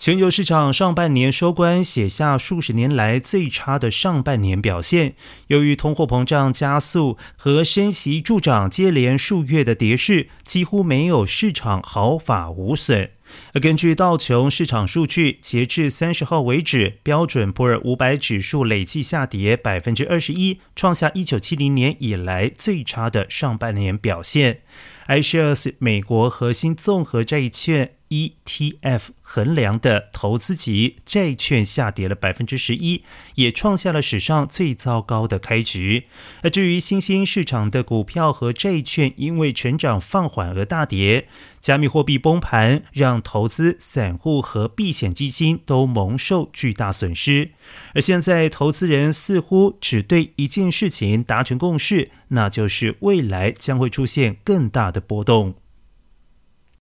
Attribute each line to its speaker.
Speaker 1: 全球市场上半年收官，写下数十年来最差的上半年表现。由于通货膨胀加速和升息助长，接连数月的跌势，几乎没有市场毫发无损。而根据道琼市场数据，截至三十号为止，标准普尔五百指数累计下跌百分之二十一，创下一九七零年以来最差的上半年表现。iShares 美国核心综合债券。ETF 衡量的投资级债券下跌了百分之十一，也创下了史上最糟糕的开局。而至于新兴市场的股票和债券，因为成长放缓而大跌。加密货币崩盘，让投资散户和避险基金都蒙受巨大损失。而现在，投资人似乎只对一件事情达成共识，那就是未来将会出现更大的波动。